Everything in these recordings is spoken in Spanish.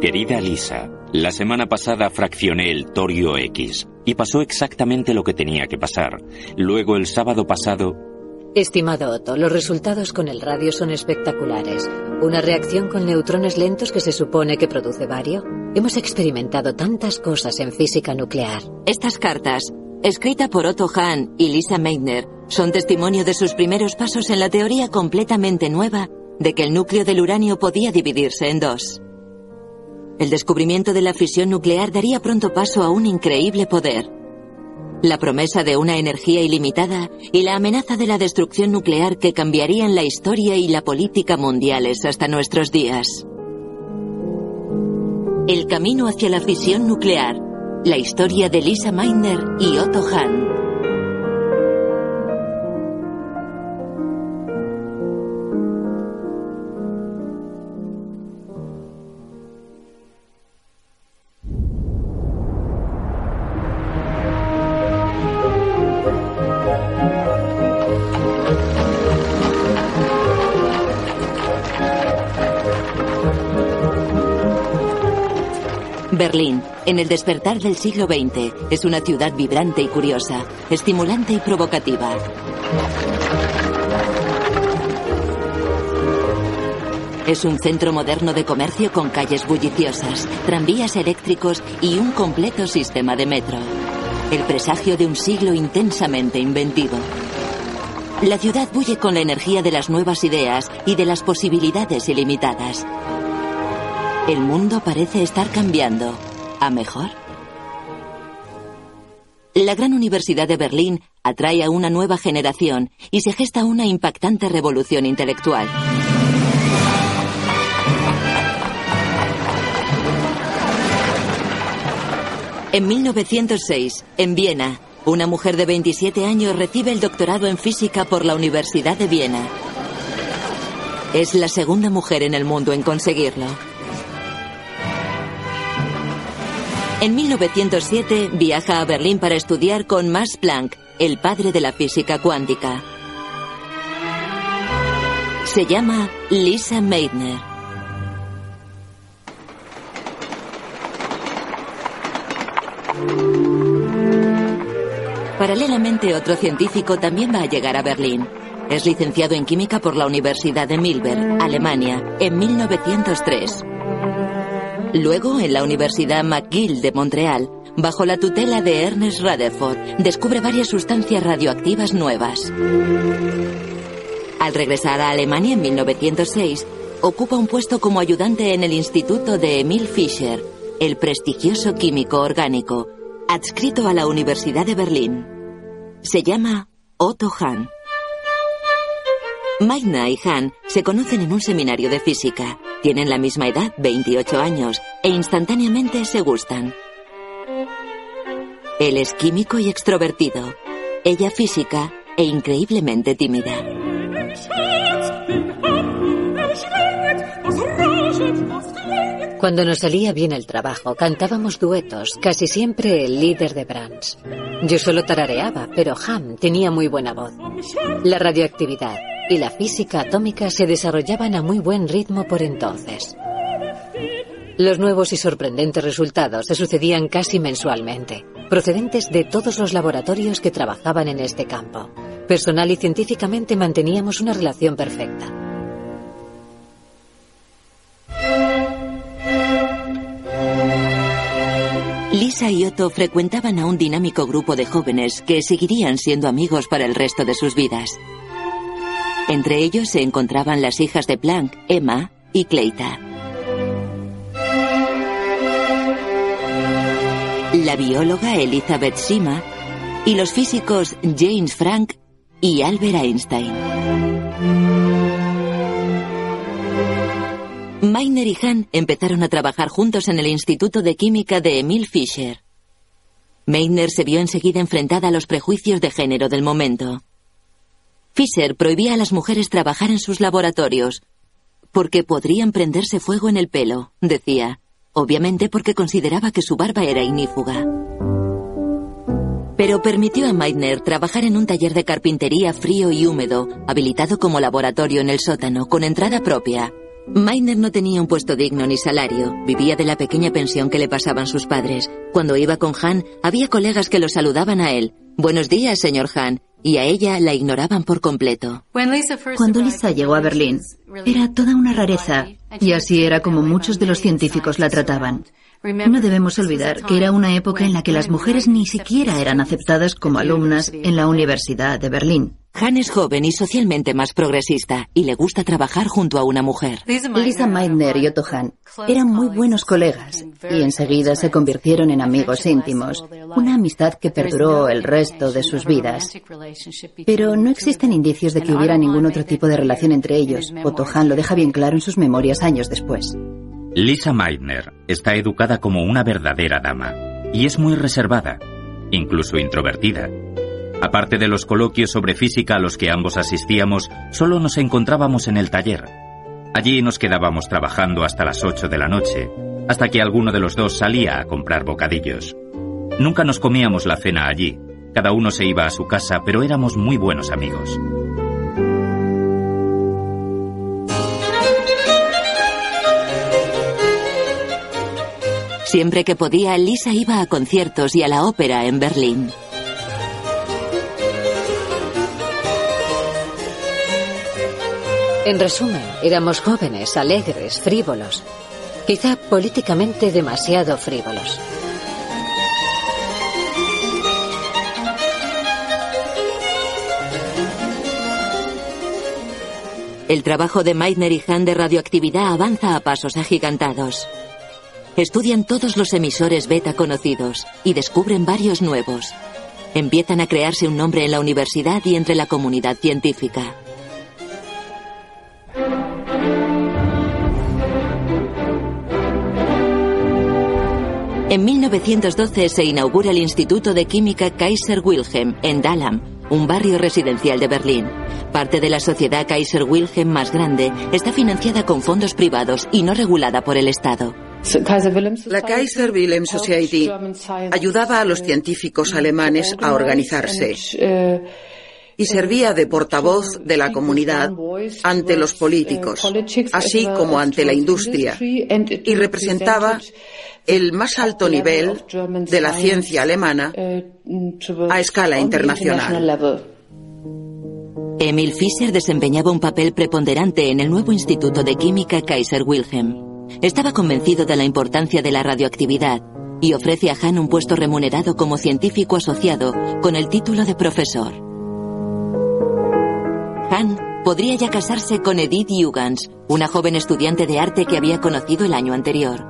Querida Lisa, la semana pasada fraccioné el torio X y pasó exactamente lo que tenía que pasar. Luego el sábado pasado... Estimado Otto, los resultados con el radio son espectaculares. Una reacción con neutrones lentos que se supone que produce bario. Hemos experimentado tantas cosas en física nuclear. Estas cartas, escrita por Otto Hahn y Lisa Meitner, son testimonio de sus primeros pasos en la teoría completamente nueva de que el núcleo del uranio podía dividirse en dos. El descubrimiento de la fisión nuclear daría pronto paso a un increíble poder. La promesa de una energía ilimitada y la amenaza de la destrucción nuclear que cambiarían la historia y la política mundiales hasta nuestros días. El camino hacia la fisión nuclear. La historia de Lisa Meitner y Otto Hahn. En el despertar del siglo XX, es una ciudad vibrante y curiosa, estimulante y provocativa. Es un centro moderno de comercio con calles bulliciosas, tranvías eléctricos y un completo sistema de metro. El presagio de un siglo intensamente inventivo. La ciudad bulle con la energía de las nuevas ideas y de las posibilidades ilimitadas. El mundo parece estar cambiando. ¿A mejor? La gran Universidad de Berlín atrae a una nueva generación y se gesta una impactante revolución intelectual. En 1906, en Viena, una mujer de 27 años recibe el doctorado en física por la Universidad de Viena. Es la segunda mujer en el mundo en conseguirlo. En 1907 viaja a Berlín para estudiar con Max Planck, el padre de la física cuántica. Se llama Lisa Meitner. Paralelamente, otro científico también va a llegar a Berlín. Es licenciado en química por la Universidad de Milberg, Alemania, en 1903. Luego, en la Universidad McGill de Montreal, bajo la tutela de Ernest Rutherford, descubre varias sustancias radioactivas nuevas. Al regresar a Alemania en 1906, ocupa un puesto como ayudante en el Instituto de Emil Fischer, el prestigioso químico orgánico, adscrito a la Universidad de Berlín. Se llama Otto Hahn. Magna y Hahn se conocen en un seminario de física. Tienen la misma edad, 28 años, e instantáneamente se gustan. Él es químico y extrovertido. Ella física e increíblemente tímida. Cuando nos salía bien el trabajo, cantábamos duetos, casi siempre el líder de Brahms. Yo solo tarareaba, pero Ham tenía muy buena voz. La radioactividad y la física atómica se desarrollaban a muy buen ritmo por entonces. Los nuevos y sorprendentes resultados se sucedían casi mensualmente, procedentes de todos los laboratorios que trabajaban en este campo. Personal y científicamente manteníamos una relación perfecta. Lisa y Otto frecuentaban a un dinámico grupo de jóvenes que seguirían siendo amigos para el resto de sus vidas. Entre ellos se encontraban las hijas de Planck, Emma y Cleita. La bióloga Elizabeth Sima y los físicos James Frank y Albert Einstein. Meiner y Hahn empezaron a trabajar juntos en el Instituto de Química de Emil Fischer. Meitner se vio enseguida enfrentada a los prejuicios de género del momento. Fischer prohibía a las mujeres trabajar en sus laboratorios porque podrían prenderse fuego en el pelo, decía, obviamente porque consideraba que su barba era ignífuga. Pero permitió a Meitner trabajar en un taller de carpintería frío y húmedo, habilitado como laboratorio en el sótano, con entrada propia, Meiner no tenía un puesto digno ni salario, vivía de la pequeña pensión que le pasaban sus padres. Cuando iba con Han, había colegas que lo saludaban a él. Buenos días, señor Han, y a ella la ignoraban por completo. Cuando Lisa llegó a Berlín, era toda una rareza, y así era como muchos de los científicos la trataban. No debemos olvidar que era una época en la que las mujeres ni siquiera eran aceptadas como alumnas en la Universidad de Berlín. Han es joven y socialmente más progresista y le gusta trabajar junto a una mujer. Lisa Meitner y Otto Hahn eran muy buenos colegas y enseguida se convirtieron en amigos íntimos, una amistad que perduró el resto de sus vidas. Pero no existen indicios de que hubiera ningún otro tipo de relación entre ellos. Otto Hahn lo deja bien claro en sus memorias años después. Lisa Meitner está educada como una verdadera dama y es muy reservada, incluso introvertida. Aparte de los coloquios sobre física a los que ambos asistíamos, solo nos encontrábamos en el taller. Allí nos quedábamos trabajando hasta las 8 de la noche, hasta que alguno de los dos salía a comprar bocadillos. Nunca nos comíamos la cena allí, cada uno se iba a su casa, pero éramos muy buenos amigos. Siempre que podía, Lisa iba a conciertos y a la ópera en Berlín. En resumen, éramos jóvenes, alegres, frívolos. Quizá políticamente demasiado frívolos. El trabajo de Meitner y Hahn de radioactividad avanza a pasos agigantados. Estudian todos los emisores beta conocidos y descubren varios nuevos. Empiezan a crearse un nombre en la universidad y entre la comunidad científica. En 1912 se inaugura el Instituto de Química Kaiser Wilhelm en Dahlem, un barrio residencial de Berlín. Parte de la sociedad Kaiser Wilhelm más grande está financiada con fondos privados y no regulada por el Estado. La Kaiser Wilhelm Society ayudaba a los científicos alemanes a organizarse y servía de portavoz de la comunidad ante los políticos, así como ante la industria, y representaba el más alto nivel de la ciencia alemana a escala internacional. Emil Fischer desempeñaba un papel preponderante en el nuevo Instituto de Química Kaiser Wilhelm. Estaba convencido de la importancia de la radioactividad y ofrece a Hahn un puesto remunerado como científico asociado con el título de profesor. Hahn podría ya casarse con Edith Jugans, una joven estudiante de arte que había conocido el año anterior.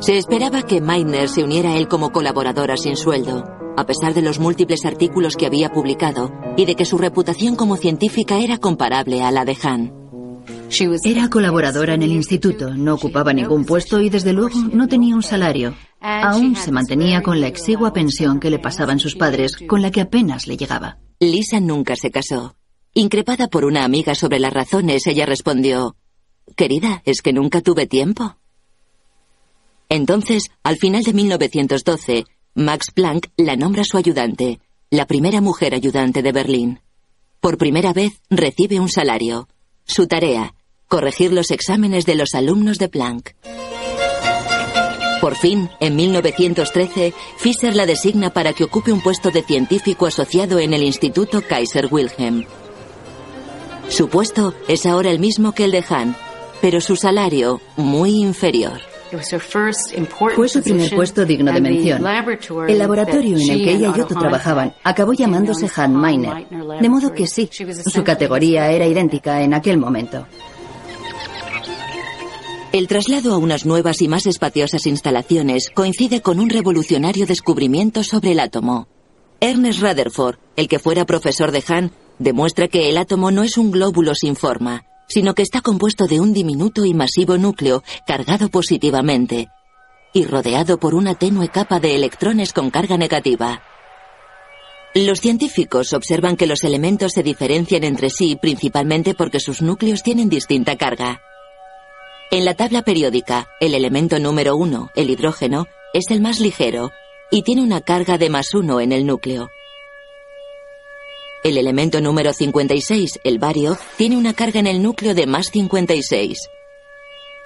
Se esperaba que Meitner se uniera a él como colaboradora sin sueldo, a pesar de los múltiples artículos que había publicado y de que su reputación como científica era comparable a la de Hahn. Era colaboradora en el instituto, no ocupaba ningún puesto y desde luego no tenía un salario. Aún se mantenía con la exigua pensión que le pasaban sus padres, con la que apenas le llegaba. Lisa nunca se casó. Increpada por una amiga sobre las razones, ella respondió, Querida, es que nunca tuve tiempo. Entonces, al final de 1912, Max Planck la nombra su ayudante, la primera mujer ayudante de Berlín. Por primera vez recibe un salario. Su tarea, corregir los exámenes de los alumnos de Planck. Por fin, en 1913, Fischer la designa para que ocupe un puesto de científico asociado en el Instituto Kaiser Wilhelm. Su puesto es ahora el mismo que el de Hahn, pero su salario muy inferior. Fue su primer puesto digno de mención. El laboratorio en el que ella y Otto trabajaban acabó llamándose Han Miner, de modo que sí, su categoría era idéntica en aquel momento. El traslado a unas nuevas y más espaciosas instalaciones coincide con un revolucionario descubrimiento sobre el átomo. Ernest Rutherford, el que fuera profesor de Hahn, demuestra que el átomo no es un glóbulo sin forma, sino que está compuesto de un diminuto y masivo núcleo cargado positivamente y rodeado por una tenue capa de electrones con carga negativa. Los científicos observan que los elementos se diferencian entre sí principalmente porque sus núcleos tienen distinta carga. En la tabla periódica, el elemento número uno, el hidrógeno, es el más ligero y tiene una carga de más uno en el núcleo. El elemento número 56, el bario, tiene una carga en el núcleo de más 56.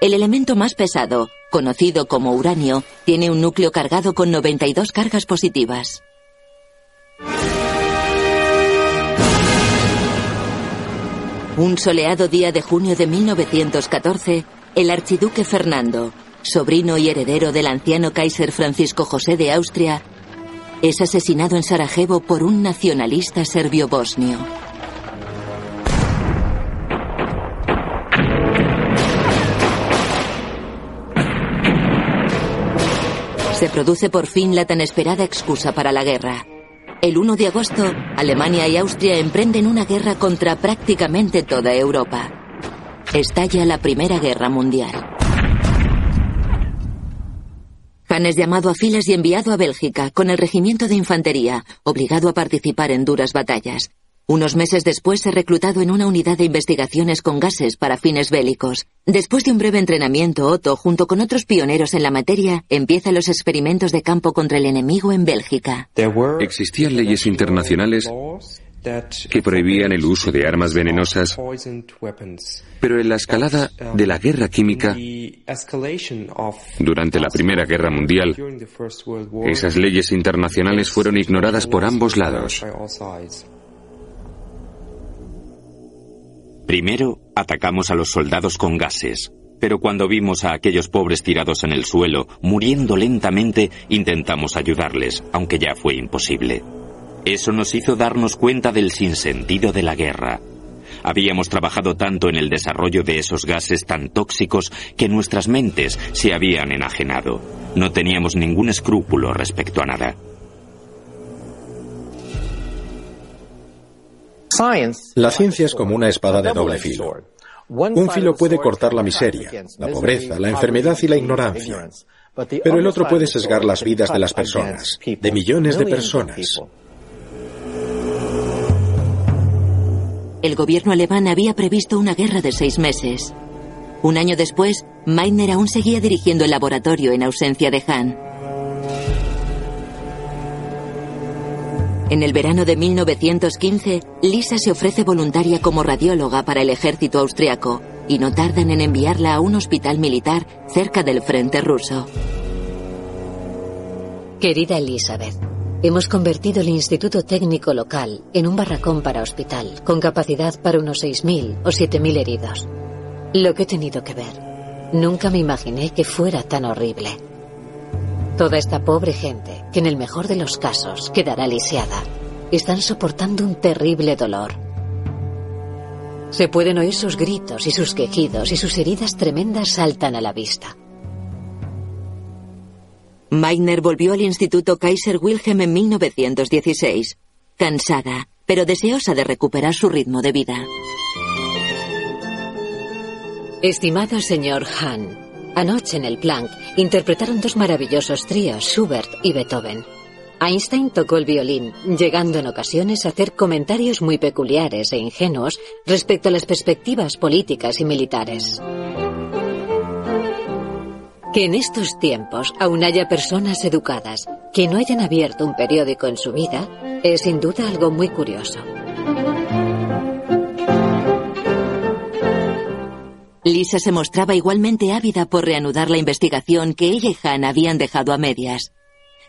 El elemento más pesado, conocido como uranio, tiene un núcleo cargado con 92 cargas positivas. Un soleado día de junio de 1914, el archiduque Fernando, sobrino y heredero del anciano Kaiser Francisco José de Austria, es asesinado en Sarajevo por un nacionalista serbio-bosnio. Se produce por fin la tan esperada excusa para la guerra. El 1 de agosto, Alemania y Austria emprenden una guerra contra prácticamente toda Europa. Estalla la Primera Guerra Mundial. Han es llamado a filas y enviado a Bélgica con el regimiento de infantería, obligado a participar en duras batallas. Unos meses después es reclutado en una unidad de investigaciones con gases para fines bélicos. Después de un breve entrenamiento, Otto, junto con otros pioneros en la materia, empieza los experimentos de campo contra el enemigo en Bélgica. Existían leyes internacionales que prohibían el uso de armas venenosas, pero en la escalada de la guerra química, durante la Primera Guerra Mundial, esas leyes internacionales fueron ignoradas por ambos lados. Primero, atacamos a los soldados con gases, pero cuando vimos a aquellos pobres tirados en el suelo, muriendo lentamente, intentamos ayudarles, aunque ya fue imposible. Eso nos hizo darnos cuenta del sinsentido de la guerra. Habíamos trabajado tanto en el desarrollo de esos gases tan tóxicos que nuestras mentes se habían enajenado. No teníamos ningún escrúpulo respecto a nada. La ciencia es como una espada de doble filo. Un filo puede cortar la miseria, la pobreza, la enfermedad y la ignorancia, pero el otro puede sesgar las vidas de las personas, de millones de personas. El gobierno alemán había previsto una guerra de seis meses. Un año después, Meitner aún seguía dirigiendo el laboratorio en ausencia de Hahn. En el verano de 1915, Lisa se ofrece voluntaria como radióloga para el ejército austriaco y no tardan en enviarla a un hospital militar cerca del frente ruso. Querida Elizabeth, hemos convertido el Instituto Técnico Local en un barracón para hospital, con capacidad para unos 6.000 o 7.000 heridos. Lo que he tenido que ver. Nunca me imaginé que fuera tan horrible. Toda esta pobre gente, que en el mejor de los casos quedará lisiada, están soportando un terrible dolor. Se pueden oír sus gritos y sus quejidos y sus heridas tremendas saltan a la vista. Meitner volvió al Instituto Kaiser Wilhelm en 1916, cansada, pero deseosa de recuperar su ritmo de vida. Estimado señor Hahn, Anoche en el Planck interpretaron dos maravillosos tríos, Schubert y Beethoven. Einstein tocó el violín, llegando en ocasiones a hacer comentarios muy peculiares e ingenuos respecto a las perspectivas políticas y militares. Que en estos tiempos aún haya personas educadas que no hayan abierto un periódico en su vida es sin duda algo muy curioso. Lisa se mostraba igualmente ávida por reanudar la investigación que ella y Han habían dejado a medias.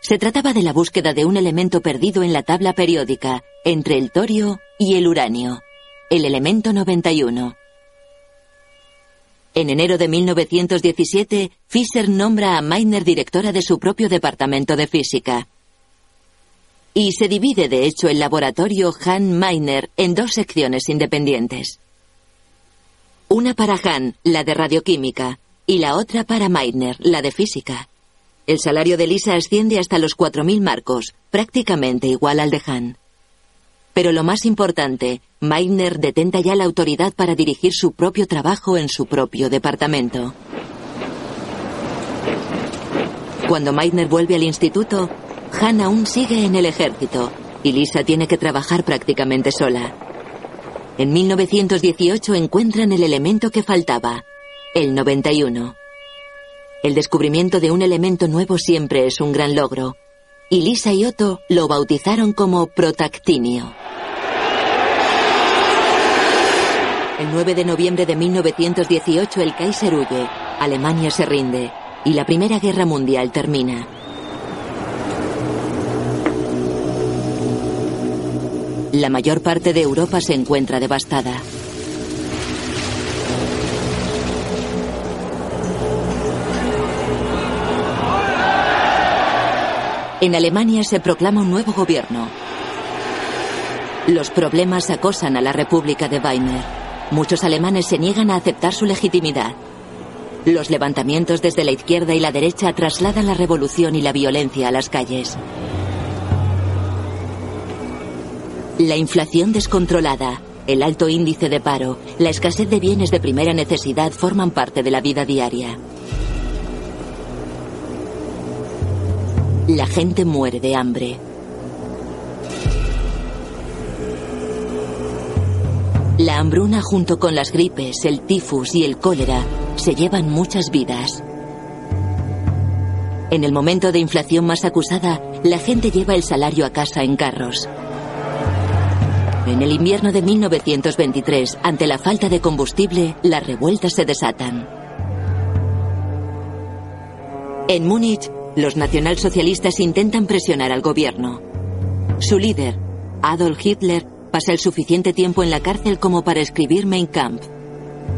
Se trataba de la búsqueda de un elemento perdido en la tabla periódica entre el torio y el uranio, el elemento 91. En enero de 1917, Fischer nombra a Meitner directora de su propio departamento de física. Y se divide, de hecho, el laboratorio Han Meitner en dos secciones independientes. Una para Hahn, la de radioquímica, y la otra para Meitner, la de física. El salario de Lisa asciende hasta los 4.000 marcos, prácticamente igual al de Hahn. Pero lo más importante, Meitner detenta ya la autoridad para dirigir su propio trabajo en su propio departamento. Cuando Meitner vuelve al instituto, Hahn aún sigue en el ejército y Lisa tiene que trabajar prácticamente sola. En 1918 encuentran el elemento que faltaba, el 91. El descubrimiento de un elemento nuevo siempre es un gran logro, y Lisa y Otto lo bautizaron como protactinio. El 9 de noviembre de 1918 el Kaiser huye Alemania se rinde y la Primera Guerra Mundial termina. La mayor parte de Europa se encuentra devastada. En Alemania se proclama un nuevo gobierno. Los problemas acosan a la República de Weimar. Muchos alemanes se niegan a aceptar su legitimidad. Los levantamientos desde la izquierda y la derecha trasladan la revolución y la violencia a las calles. La inflación descontrolada, el alto índice de paro, la escasez de bienes de primera necesidad forman parte de la vida diaria. La gente muere de hambre. La hambruna junto con las gripes, el tifus y el cólera se llevan muchas vidas. En el momento de inflación más acusada, la gente lleva el salario a casa en carros. En el invierno de 1923, ante la falta de combustible, las revueltas se desatan. En Múnich, los nacionalsocialistas intentan presionar al gobierno. Su líder, Adolf Hitler, pasa el suficiente tiempo en la cárcel como para escribir Mein Kampf.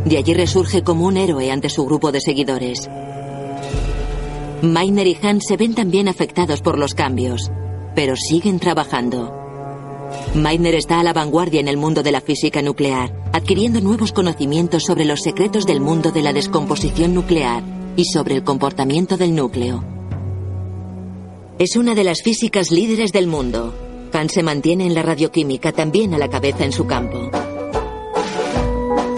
De allí resurge como un héroe ante su grupo de seguidores. Meiner y Hahn se ven también afectados por los cambios, pero siguen trabajando. Meiner está a la vanguardia en el mundo de la física nuclear, adquiriendo nuevos conocimientos sobre los secretos del mundo de la descomposición nuclear y sobre el comportamiento del núcleo. Es una de las físicas líderes del mundo. Hahn se mantiene en la radioquímica también a la cabeza en su campo.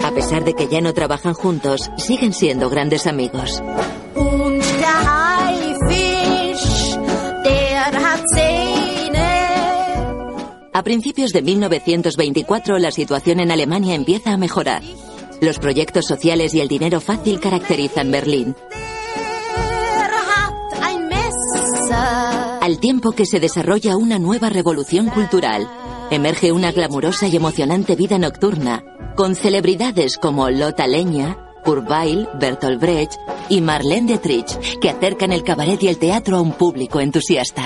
A pesar de que ya no trabajan juntos, siguen siendo grandes amigos. A principios de 1924 la situación en Alemania empieza a mejorar. Los proyectos sociales y el dinero fácil caracterizan Berlín. Al tiempo que se desarrolla una nueva revolución cultural, emerge una glamurosa y emocionante vida nocturna, con celebridades como Lotta Leña, Weill, Bertolt Brecht y Marlene Dietrich, que acercan el cabaret y el teatro a un público entusiasta.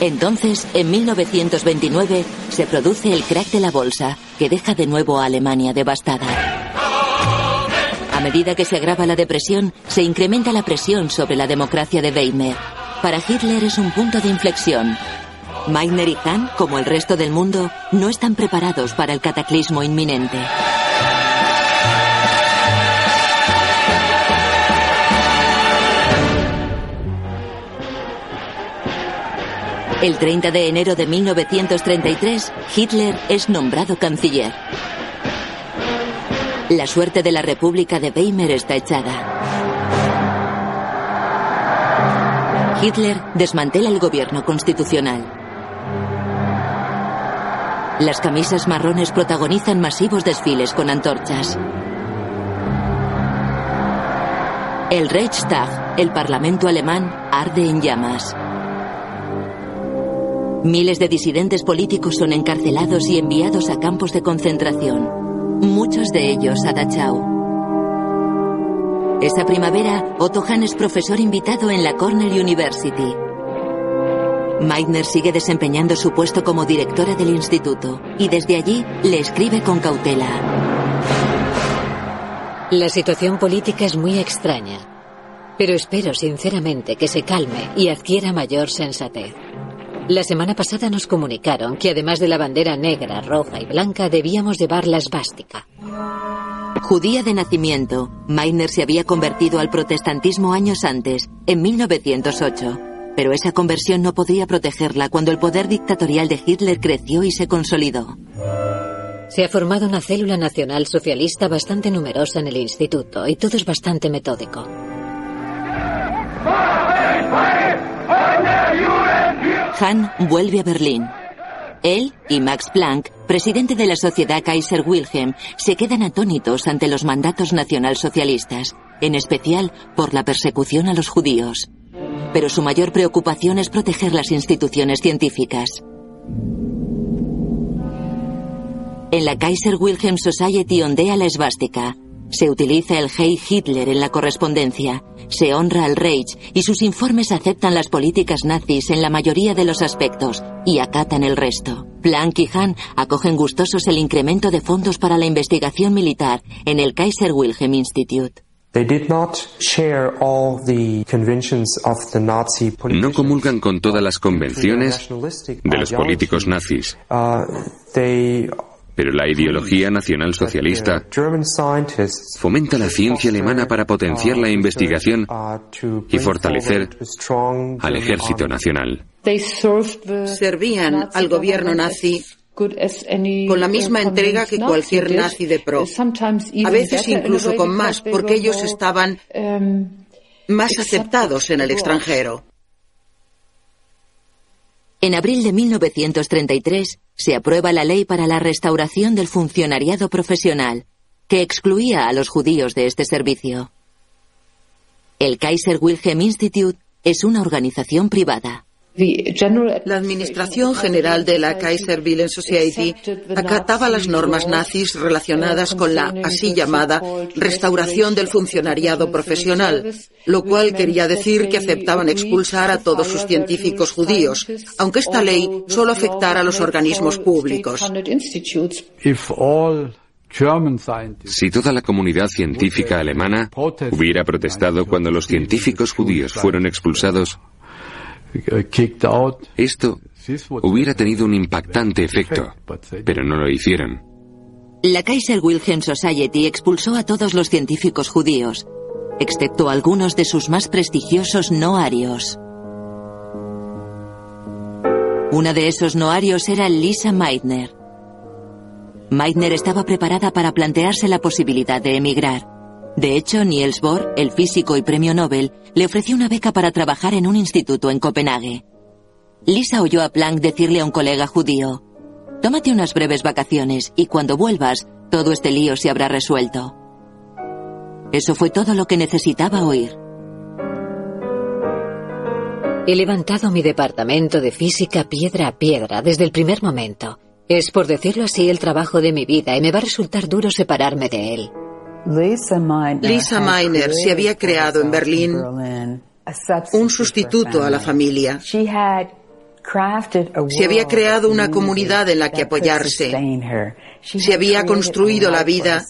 Entonces, en 1929, se produce el crack de la bolsa, que deja de nuevo a Alemania devastada. A medida que se agrava la depresión, se incrementa la presión sobre la democracia de Weimar. Para Hitler es un punto de inflexión. Meiner y Hahn, como el resto del mundo, no están preparados para el cataclismo inminente. El 30 de enero de 1933, Hitler es nombrado canciller. La suerte de la República de Weimar está echada. Hitler desmantela el gobierno constitucional. Las camisas marrones protagonizan masivos desfiles con antorchas. El Reichstag, el Parlamento alemán, arde en llamas. Miles de disidentes políticos son encarcelados y enviados a campos de concentración muchos de ellos a Dachau. Esa primavera, Otto Hahn es profesor invitado en la Cornell University. Meitner sigue desempeñando su puesto como directora del instituto y desde allí le escribe con cautela. La situación política es muy extraña, pero espero sinceramente que se calme y adquiera mayor sensatez. La semana pasada nos comunicaron que además de la bandera negra, roja y blanca debíamos llevar la esvástica. Judía de nacimiento, Meiner se había convertido al protestantismo años antes, en 1908. Pero esa conversión no podía protegerla cuando el poder dictatorial de Hitler creció y se consolidó. Se ha formado una célula nacional socialista bastante numerosa en el instituto y todo es bastante metódico. Hahn vuelve a Berlín. Él y Max Planck, presidente de la sociedad Kaiser Wilhelm, se quedan atónitos ante los mandatos nacionalsocialistas, en especial por la persecución a los judíos. Pero su mayor preocupación es proteger las instituciones científicas. En la Kaiser Wilhelm Society ondea la esvástica. Se utiliza el Hey Hitler en la correspondencia. Se honra al Reich y sus informes aceptan las políticas nazis en la mayoría de los aspectos y acatan el resto. Planck y Hahn acogen gustosos el incremento de fondos para la investigación militar en el Kaiser Wilhelm Institute. No comulgan con todas las convenciones de los políticos nazis. Pero la ideología nacionalsocialista fomenta la ciencia alemana para potenciar la investigación y fortalecer al ejército nacional. Servían al gobierno nazi con la misma entrega que cualquier nazi de pro. A veces incluso con más, porque ellos estaban más aceptados en el extranjero. En abril de 1933 se aprueba la ley para la restauración del funcionariado profesional, que excluía a los judíos de este servicio. El Kaiser Wilhelm Institute es una organización privada. La Administración General de la Kaiser Wilhelm Society acataba las normas nazis relacionadas con la así llamada restauración del funcionariado profesional, lo cual quería decir que aceptaban expulsar a todos sus científicos judíos, aunque esta ley solo afectara a los organismos públicos. Si toda la comunidad científica alemana hubiera protestado cuando los científicos judíos fueron expulsados, esto hubiera tenido un impactante efecto, pero no lo hicieron. La Kaiser Wilhelm Society expulsó a todos los científicos judíos, excepto algunos de sus más prestigiosos noarios. Una de esos noarios era Lisa Meitner. Meitner estaba preparada para plantearse la posibilidad de emigrar. De hecho, Niels Bohr, el físico y premio Nobel, le ofreció una beca para trabajar en un instituto en Copenhague. Lisa oyó a Planck decirle a un colega judío, Tómate unas breves vacaciones y cuando vuelvas, todo este lío se habrá resuelto. Eso fue todo lo que necesitaba oír. He levantado mi departamento de física piedra a piedra desde el primer momento. Es, por decirlo así, el trabajo de mi vida y me va a resultar duro separarme de él. Lisa Meiner se había creado en Berlín un sustituto a la familia. Se había creado una comunidad en la que apoyarse. Se había construido la vida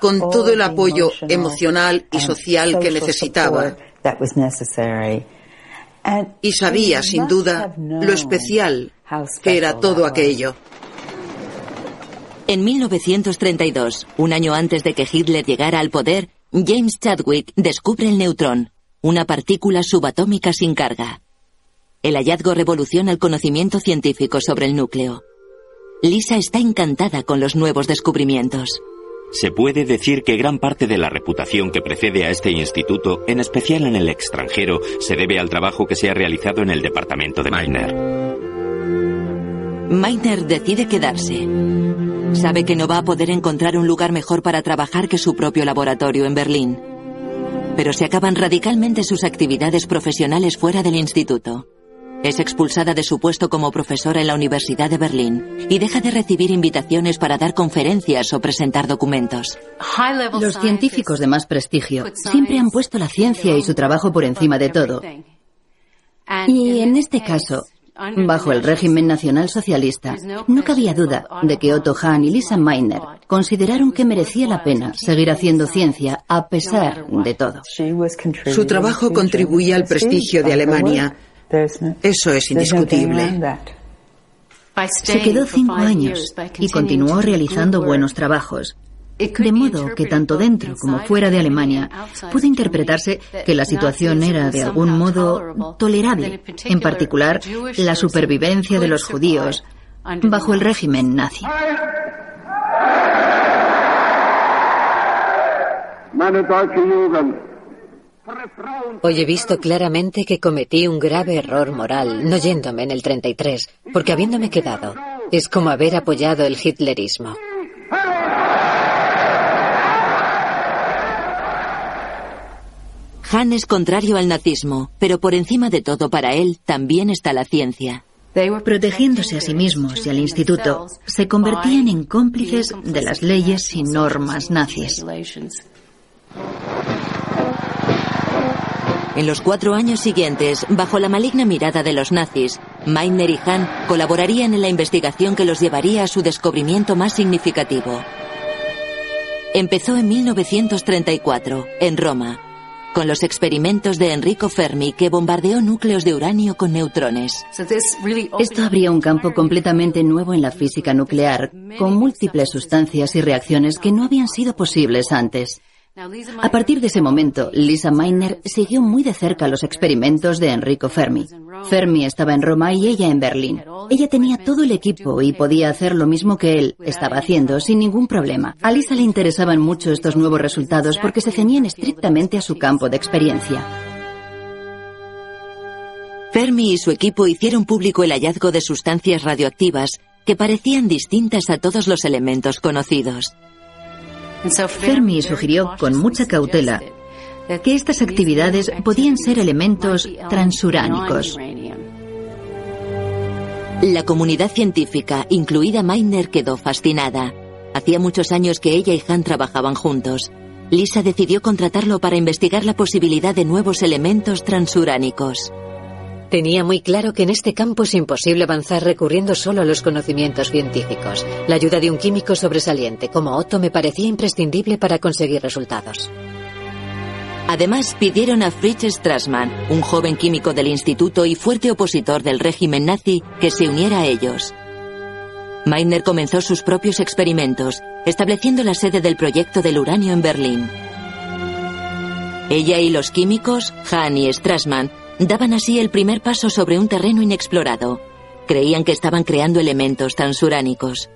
con todo el apoyo emocional y social que necesitaba. Y sabía, sin duda, lo especial que era todo aquello. En 1932, un año antes de que Hitler llegara al poder, James Chadwick descubre el neutrón, una partícula subatómica sin carga. El hallazgo revoluciona el conocimiento científico sobre el núcleo. Lisa está encantada con los nuevos descubrimientos. Se puede decir que gran parte de la reputación que precede a este instituto, en especial en el extranjero, se debe al trabajo que se ha realizado en el departamento de Meiner. Meiner decide quedarse. Sabe que no va a poder encontrar un lugar mejor para trabajar que su propio laboratorio en Berlín. Pero se acaban radicalmente sus actividades profesionales fuera del instituto. Es expulsada de su puesto como profesora en la Universidad de Berlín y deja de recibir invitaciones para dar conferencias o presentar documentos. Los científicos de más prestigio siempre han puesto la ciencia y su trabajo por encima de todo. Y en este caso, Bajo el régimen nacional socialista, no cabía duda de que Otto Hahn y Lisa Meitner consideraron que merecía la pena seguir haciendo ciencia a pesar de todo. Su trabajo contribuía al prestigio de Alemania. Eso es indiscutible. Se quedó cinco años y continuó realizando buenos trabajos, de modo que tanto dentro como fuera de Alemania pudo interpretarse que la situación era de algún modo tolerable, en particular la supervivencia de los judíos bajo el régimen nazi. Hoy he visto claramente que cometí un grave error moral no yéndome en el 33, porque habiéndome quedado es como haber apoyado el hitlerismo. Han es contrario al nazismo, pero por encima de todo para él también está la ciencia. Protegiéndose a sí mismos y al instituto, se convertían en cómplices de las leyes y normas nazis. En los cuatro años siguientes, bajo la maligna mirada de los nazis, Meitner y Hahn colaborarían en la investigación que los llevaría a su descubrimiento más significativo. Empezó en 1934, en Roma, con los experimentos de Enrico Fermi que bombardeó núcleos de uranio con neutrones. Esto abría un campo completamente nuevo en la física nuclear, con múltiples sustancias y reacciones que no habían sido posibles antes. A partir de ese momento, Lisa Meitner siguió muy de cerca los experimentos de Enrico Fermi. Fermi estaba en Roma y ella en Berlín. Ella tenía todo el equipo y podía hacer lo mismo que él estaba haciendo sin ningún problema. A Lisa le interesaban mucho estos nuevos resultados porque se ceñían estrictamente a su campo de experiencia. Fermi y su equipo hicieron público el hallazgo de sustancias radioactivas que parecían distintas a todos los elementos conocidos. Fermi sugirió con mucha cautela que estas actividades podían ser elementos transuránicos. La comunidad científica, incluida Meitner, quedó fascinada. Hacía muchos años que ella y Han trabajaban juntos. Lisa decidió contratarlo para investigar la posibilidad de nuevos elementos transuránicos. Tenía muy claro que en este campo es imposible avanzar recurriendo solo a los conocimientos científicos. La ayuda de un químico sobresaliente como Otto me parecía imprescindible para conseguir resultados. Además, pidieron a Fritz Strassmann, un joven químico del instituto y fuerte opositor del régimen nazi, que se uniera a ellos. Meitner comenzó sus propios experimentos, estableciendo la sede del proyecto del uranio en Berlín. Ella y los químicos, Hahn y Strassmann, daban así el primer paso sobre un terreno inexplorado. Creían que estaban creando elementos transuránicos.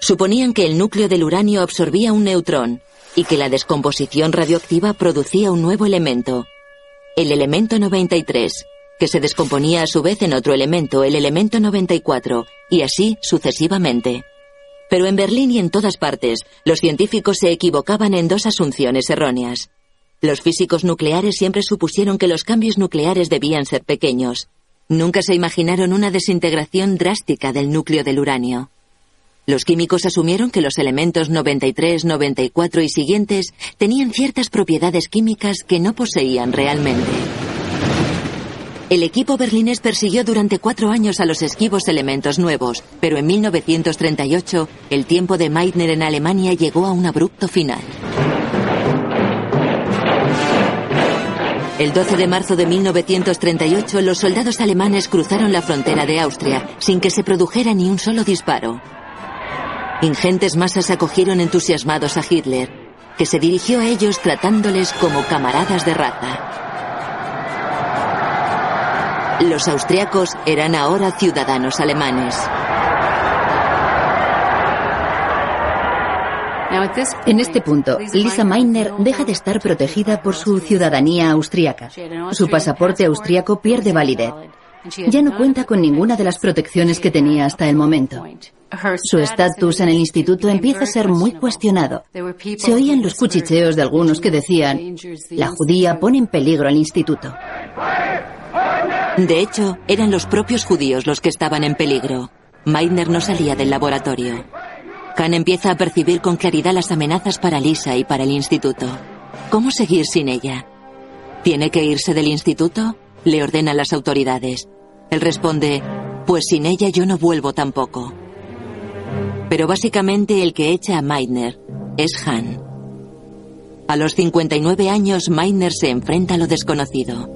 Suponían que el núcleo del uranio absorbía un neutrón y que la descomposición radioactiva producía un nuevo elemento, el elemento 93, que se descomponía a su vez en otro elemento, el elemento 94, y así sucesivamente. Pero en Berlín y en todas partes, los científicos se equivocaban en dos asunciones erróneas. Los físicos nucleares siempre supusieron que los cambios nucleares debían ser pequeños. Nunca se imaginaron una desintegración drástica del núcleo del uranio. Los químicos asumieron que los elementos 93, 94 y siguientes tenían ciertas propiedades químicas que no poseían realmente. El equipo berlinés persiguió durante cuatro años a los esquivos elementos nuevos, pero en 1938 el tiempo de Meitner en Alemania llegó a un abrupto final. El 12 de marzo de 1938 los soldados alemanes cruzaron la frontera de Austria sin que se produjera ni un solo disparo. Ingentes masas acogieron entusiasmados a Hitler, que se dirigió a ellos tratándoles como camaradas de raza. Los austriacos eran ahora ciudadanos alemanes. En este punto, Lisa Meitner deja de estar protegida por su ciudadanía austriaca. Su pasaporte austriaco pierde validez. Ya no cuenta con ninguna de las protecciones que tenía hasta el momento. Su estatus en el instituto empieza a ser muy cuestionado. Se oían los cuchicheos de algunos que decían, la judía pone en peligro al instituto. De hecho, eran los propios judíos los que estaban en peligro. Meitner no salía del laboratorio. Khan empieza a percibir con claridad las amenazas para Lisa y para el instituto. ¿Cómo seguir sin ella? ¿Tiene que irse del instituto? Le ordenan las autoridades. Él responde, pues sin ella yo no vuelvo tampoco. Pero básicamente el que echa a Meitner es Han. A los 59 años, Meitner se enfrenta a lo desconocido.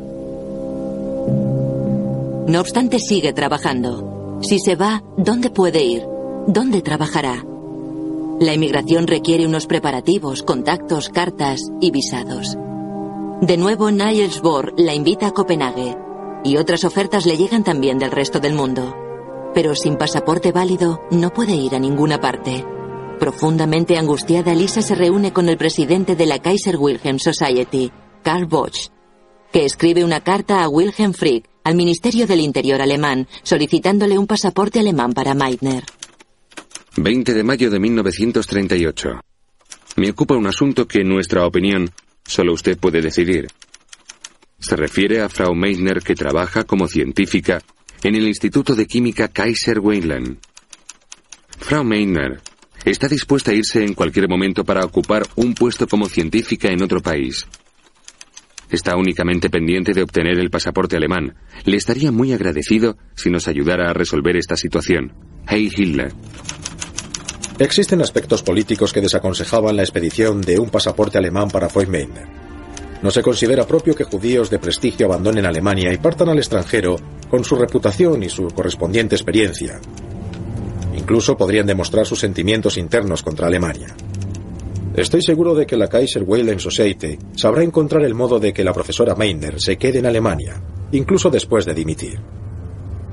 No obstante, sigue trabajando. Si se va, ¿dónde puede ir? ¿Dónde trabajará? La inmigración requiere unos preparativos, contactos, cartas y visados. De nuevo, Niels Bohr la invita a Copenhague y otras ofertas le llegan también del resto del mundo. Pero sin pasaporte válido no puede ir a ninguna parte. Profundamente angustiada, Lisa se reúne con el presidente de la Kaiser Wilhelm Society, Karl Bosch, que escribe una carta a Wilhelm Frick, al Ministerio del Interior alemán, solicitándole un pasaporte alemán para Meitner. 20 de mayo de 1938. Me ocupa un asunto que, en nuestra opinión, solo usted puede decidir. Se refiere a Frau Meitner que trabaja como científica en el Instituto de Química Kaiser Weyland. Frau Meitner está dispuesta a irse en cualquier momento para ocupar un puesto como científica en otro país. Está únicamente pendiente de obtener el pasaporte alemán. Le estaría muy agradecido si nos ayudara a resolver esta situación. Hey Hitler. Existen aspectos políticos que desaconsejaban la expedición de un pasaporte alemán para Meitner. No se considera propio que judíos de prestigio abandonen Alemania y partan al extranjero con su reputación y su correspondiente experiencia. Incluso podrían demostrar sus sentimientos internos contra Alemania. Estoy seguro de que la Kaiser Wilhelm Society sabrá encontrar el modo de que la profesora Meiner se quede en Alemania, incluso después de dimitir.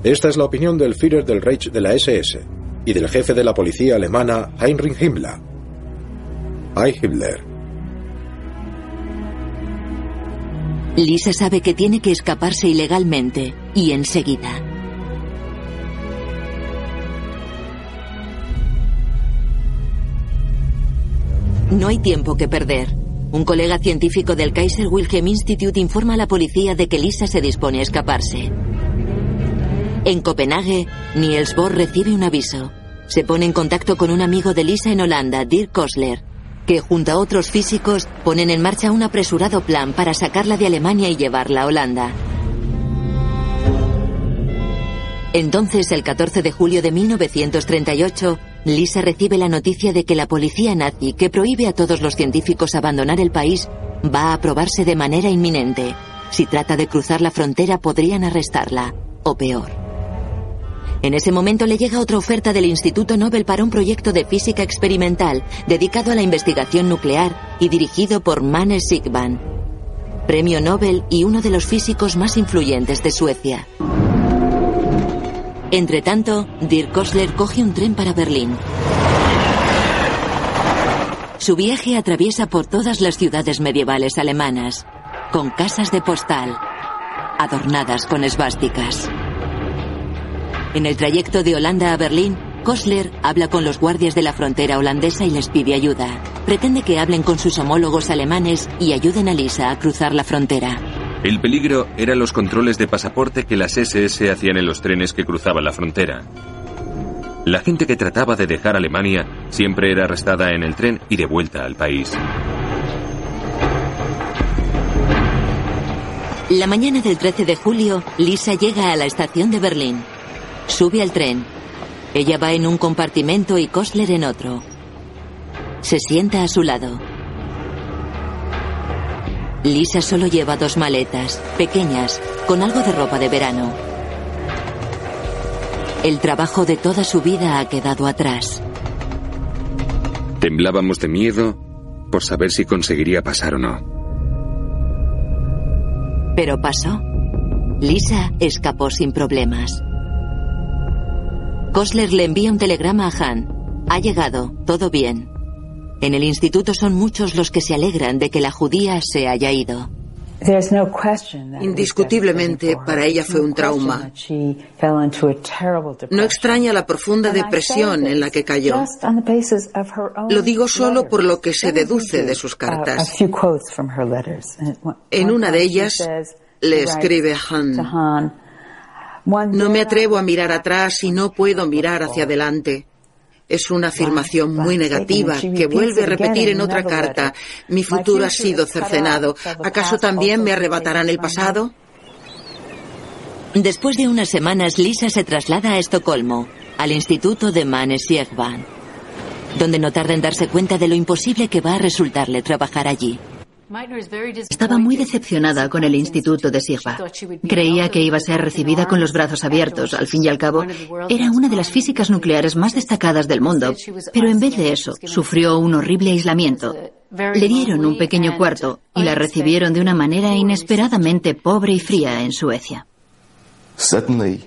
Esta es la opinión del Führer del Reich de la SS y del jefe de la policía alemana Heinrich Himmler. Ay Himmler. Lisa sabe que tiene que escaparse ilegalmente y enseguida. No hay tiempo que perder. Un colega científico del Kaiser Wilhelm Institute informa a la policía de que Lisa se dispone a escaparse. En Copenhague, Niels Bohr recibe un aviso. Se pone en contacto con un amigo de Lisa en Holanda, Dirk Kosler, que junto a otros físicos ponen en marcha un apresurado plan para sacarla de Alemania y llevarla a Holanda. Entonces, el 14 de julio de 1938, Lisa recibe la noticia de que la policía nazi, que prohíbe a todos los científicos abandonar el país, va a aprobarse de manera inminente. Si trata de cruzar la frontera podrían arrestarla, o peor. En ese momento le llega otra oferta del Instituto Nobel para un proyecto de física experimental dedicado a la investigación nuclear y dirigido por Manne Sigban, premio Nobel y uno de los físicos más influyentes de Suecia. Entre tanto, Dirk Kosler coge un tren para Berlín. Su viaje atraviesa por todas las ciudades medievales alemanas, con casas de postal, adornadas con esvásticas. En el trayecto de Holanda a Berlín, Kosler habla con los guardias de la frontera holandesa y les pide ayuda. Pretende que hablen con sus homólogos alemanes y ayuden a Lisa a cruzar la frontera. El peligro eran los controles de pasaporte que las SS hacían en los trenes que cruzaban la frontera. La gente que trataba de dejar Alemania siempre era arrestada en el tren y devuelta al país. La mañana del 13 de julio, Lisa llega a la estación de Berlín. Sube al tren. Ella va en un compartimento y Kostler en otro. Se sienta a su lado. Lisa solo lleva dos maletas, pequeñas, con algo de ropa de verano. El trabajo de toda su vida ha quedado atrás. Temblábamos de miedo por saber si conseguiría pasar o no. Pero pasó. Lisa escapó sin problemas. Kosler le envía un telegrama a Han. Ha llegado, todo bien. En el instituto son muchos los que se alegran de que la judía se haya ido. Indiscutiblemente, para ella fue un trauma. No extraña la profunda depresión en la que cayó. Lo digo solo por lo que se deduce de sus cartas. En una de ellas le escribe a Han, no me atrevo a mirar atrás y no puedo mirar hacia adelante. Es una afirmación muy negativa que vuelve a repetir en otra carta. Mi futuro ha sido cercenado. ¿Acaso también me arrebatarán el pasado? Después de unas semanas, Lisa se traslada a Estocolmo, al Instituto de Manes donde no tarda en darse cuenta de lo imposible que va a resultarle trabajar allí. Estaba muy decepcionada con el instituto de Sigma. Creía que iba a ser recibida con los brazos abiertos. Al fin y al cabo, era una de las físicas nucleares más destacadas del mundo. Pero en vez de eso, sufrió un horrible aislamiento. Le dieron un pequeño cuarto y la recibieron de una manera inesperadamente pobre y fría en Suecia.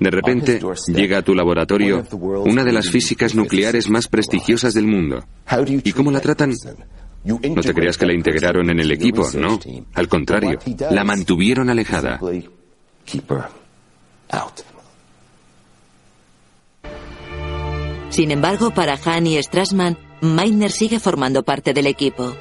De repente, llega a tu laboratorio una de las físicas nucleares más prestigiosas del mundo. ¿Y cómo la tratan? No te creas que la integraron en el equipo, no. Al contrario, la mantuvieron alejada. Sin embargo, para Han y Strassman, Meitner sigue formando parte del equipo.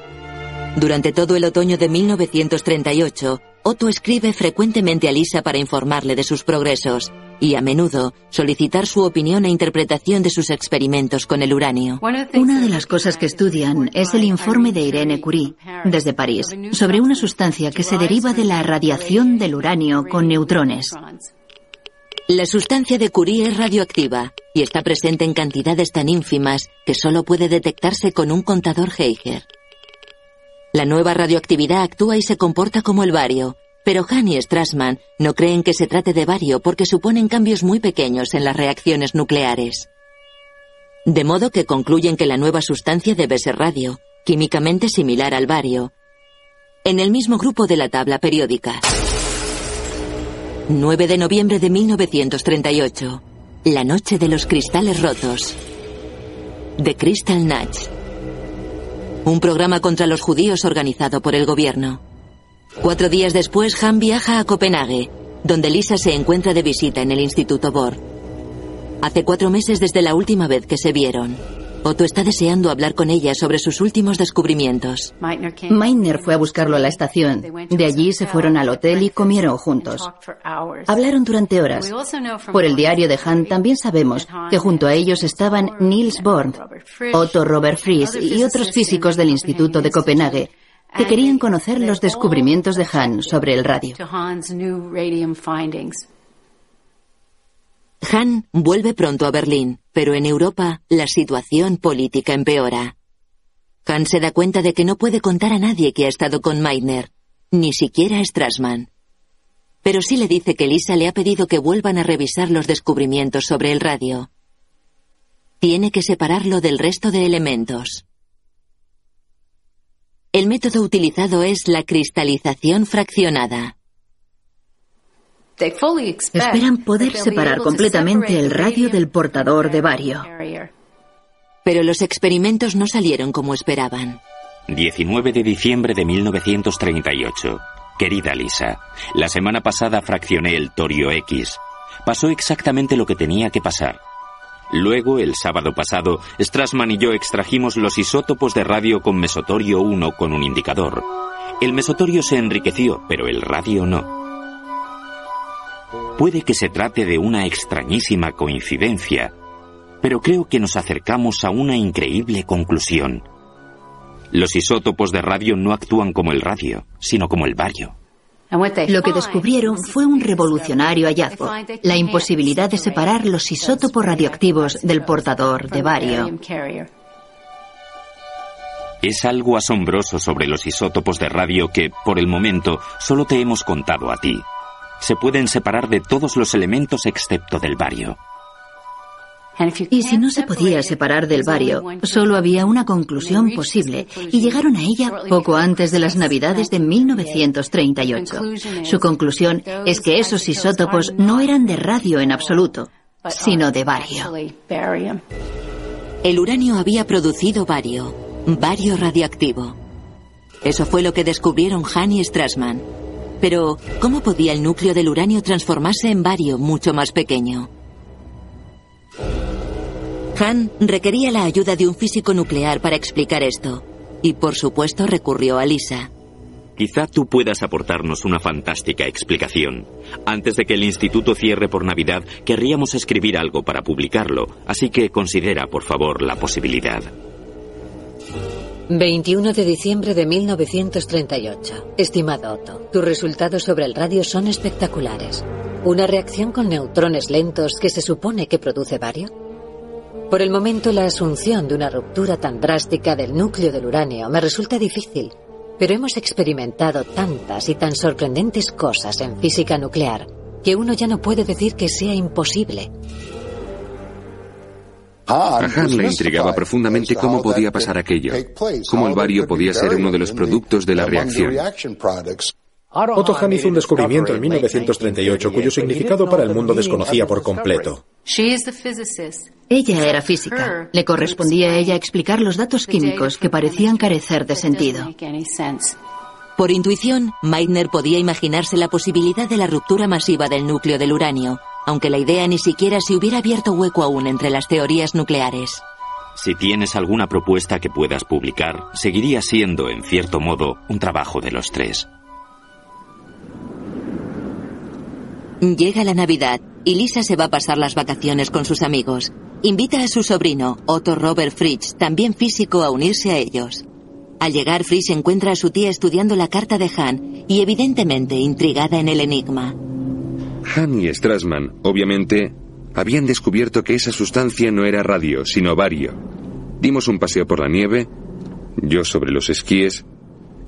Durante todo el otoño de 1938, Otto escribe frecuentemente a Lisa para informarle de sus progresos y a menudo solicitar su opinión e interpretación de sus experimentos con el uranio. Una de las cosas que estudian es el informe de Irene Curie, desde París, sobre una sustancia que se deriva de la radiación del uranio con neutrones. La sustancia de Curie es radioactiva y está presente en cantidades tan ínfimas que solo puede detectarse con un contador Geiger. La nueva radioactividad actúa y se comporta como el bario, pero Han y Strassman no creen que se trate de bario porque suponen cambios muy pequeños en las reacciones nucleares. De modo que concluyen que la nueva sustancia debe ser radio, químicamente similar al bario, en el mismo grupo de la tabla periódica. 9 de noviembre de 1938. La noche de los cristales rotos. The Crystal Natch. Un programa contra los judíos organizado por el gobierno. Cuatro días después, Han viaja a Copenhague, donde Lisa se encuentra de visita en el Instituto Bohr. Hace cuatro meses desde la última vez que se vieron. Otto está deseando hablar con ella sobre sus últimos descubrimientos. Meitner fue a buscarlo a la estación. De allí se fueron al hotel y comieron juntos. Hablaron durante horas. Por el diario de Han también sabemos que junto a ellos estaban Niels Bohr, Otto Robert Fries y otros físicos del Instituto de Copenhague que querían conocer los descubrimientos de Han sobre el radio. Han vuelve pronto a Berlín, pero en Europa la situación política empeora. Han se da cuenta de que no puede contar a nadie que ha estado con Meitner, ni siquiera a Strassman. Pero sí le dice que Lisa le ha pedido que vuelvan a revisar los descubrimientos sobre el radio. Tiene que separarlo del resto de elementos. El método utilizado es la cristalización fraccionada. Esperan poder separar completamente el radio del portador de bario. Pero los experimentos no salieron como esperaban. 19 de diciembre de 1938. Querida Lisa, la semana pasada fraccioné el torio X. Pasó exactamente lo que tenía que pasar. Luego, el sábado pasado, Strassman y yo extrajimos los isótopos de radio con mesotorio 1 con un indicador. El mesotorio se enriqueció, pero el radio no. Puede que se trate de una extrañísima coincidencia, pero creo que nos acercamos a una increíble conclusión. Los isótopos de radio no actúan como el radio, sino como el bario. Lo que descubrieron fue un revolucionario hallazgo, la imposibilidad de separar los isótopos radioactivos del portador de bario. Es algo asombroso sobre los isótopos de radio que, por el momento, solo te hemos contado a ti. Se pueden separar de todos los elementos excepto del bario. Y si no se podía separar del bario, solo había una conclusión posible, y llegaron a ella poco antes de las Navidades de 1938. Su conclusión es que esos isótopos no eran de radio en absoluto, sino de bario. El uranio había producido bario, bario radioactivo. Eso fue lo que descubrieron Han y Strassman. Pero, ¿cómo podía el núcleo del uranio transformarse en bario mucho más pequeño? Han requería la ayuda de un físico nuclear para explicar esto. Y por supuesto recurrió a Lisa. Quizá tú puedas aportarnos una fantástica explicación. Antes de que el instituto cierre por Navidad, querríamos escribir algo para publicarlo, así que considera, por favor, la posibilidad. 21 de diciembre de 1938. Estimado Otto, tus resultados sobre el radio son espectaculares. ¿Una reacción con neutrones lentos que se supone que produce bario? Por el momento, la asunción de una ruptura tan drástica del núcleo del uranio me resulta difícil, pero hemos experimentado tantas y tan sorprendentes cosas en física nuclear que uno ya no puede decir que sea imposible. A Han le intrigaba profundamente cómo podía pasar aquello, cómo el bario podía ser uno de los productos de la reacción. Otto Hahn hizo un descubrimiento en 1938 cuyo significado para el mundo desconocía por completo. Ella era física. Le correspondía a ella explicar los datos químicos que parecían carecer de sentido. Por intuición, Meitner podía imaginarse la posibilidad de la ruptura masiva del núcleo del uranio, aunque la idea ni siquiera se hubiera abierto hueco aún entre las teorías nucleares. Si tienes alguna propuesta que puedas publicar, seguiría siendo, en cierto modo, un trabajo de los tres. Llega la Navidad y Lisa se va a pasar las vacaciones con sus amigos. Invita a su sobrino, Otto Robert Fritsch, también físico, a unirse a ellos. Al llegar, Fritsch encuentra a su tía estudiando la carta de Han y evidentemente intrigada en el enigma. Han y Strassman, obviamente, habían descubierto que esa sustancia no era radio, sino bario. Dimos un paseo por la nieve, yo sobre los esquíes,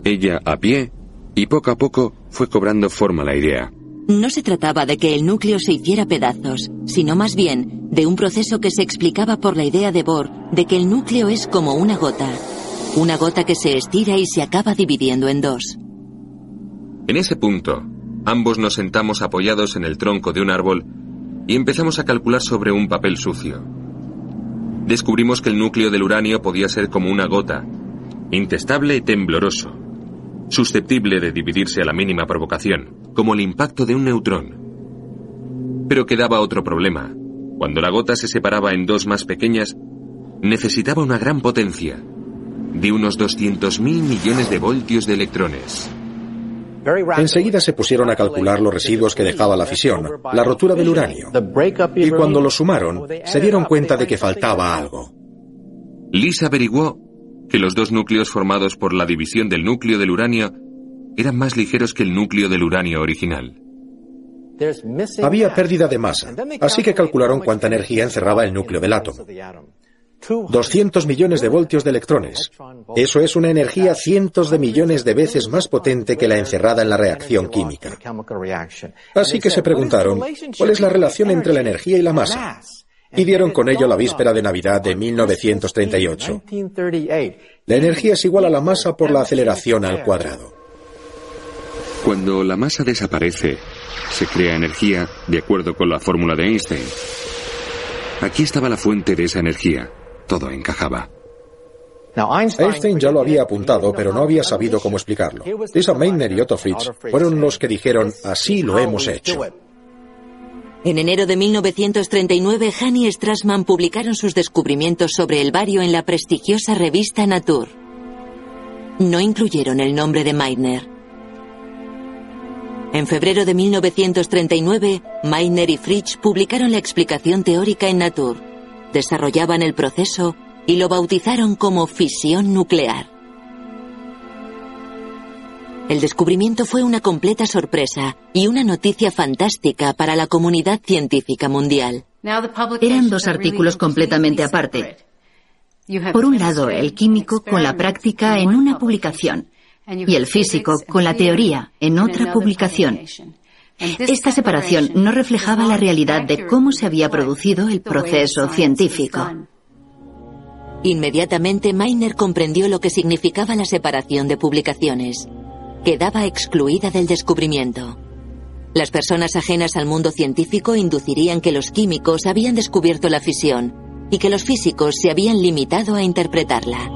ella a pie, y poco a poco fue cobrando forma la idea. No se trataba de que el núcleo se hiciera pedazos, sino más bien de un proceso que se explicaba por la idea de Bohr de que el núcleo es como una gota, una gota que se estira y se acaba dividiendo en dos. En ese punto, ambos nos sentamos apoyados en el tronco de un árbol y empezamos a calcular sobre un papel sucio. Descubrimos que el núcleo del uranio podía ser como una gota, intestable y tembloroso, susceptible de dividirse a la mínima provocación, como el impacto de un neutrón. Pero quedaba otro problema. Cuando la gota se separaba en dos más pequeñas, necesitaba una gran potencia, de unos 200.000 millones de voltios de electrones. Enseguida se pusieron a calcular los residuos que dejaba la fisión, la rotura del uranio, y cuando lo sumaron, se dieron cuenta de que faltaba algo. Lisa averiguó que los dos núcleos formados por la división del núcleo del uranio eran más ligeros que el núcleo del uranio original. Había pérdida de masa, así que calcularon cuánta energía encerraba el núcleo del átomo. 200 millones de voltios de electrones. Eso es una energía cientos de millones de veces más potente que la encerrada en la reacción química. Así que se preguntaron, ¿cuál es la relación entre la energía y la masa? y dieron con ello la víspera de Navidad de 1938. La energía es igual a la masa por la aceleración al cuadrado. Cuando la masa desaparece, se crea energía de acuerdo con la fórmula de Einstein. Aquí estaba la fuente de esa energía. Todo encajaba. Einstein ya lo había apuntado, pero no había sabido cómo explicarlo. Lisa Meitner y Otto Fritz fueron los que dijeron, así lo hemos hecho. En enero de 1939, Han y Strassman publicaron sus descubrimientos sobre el bario en la prestigiosa revista Nature. No incluyeron el nombre de Meitner. En febrero de 1939, Meitner y Fritsch publicaron la explicación teórica en Nature. Desarrollaban el proceso y lo bautizaron como fisión nuclear. El descubrimiento fue una completa sorpresa y una noticia fantástica para la comunidad científica mundial. Eran dos artículos completamente aparte. Por un lado, el químico con la práctica en una publicación y el físico con la teoría en otra publicación. Esta separación no reflejaba la realidad de cómo se había producido el proceso científico. Inmediatamente Miner comprendió lo que significaba la separación de publicaciones quedaba excluida del descubrimiento. Las personas ajenas al mundo científico inducirían que los químicos habían descubierto la fisión y que los físicos se habían limitado a interpretarla.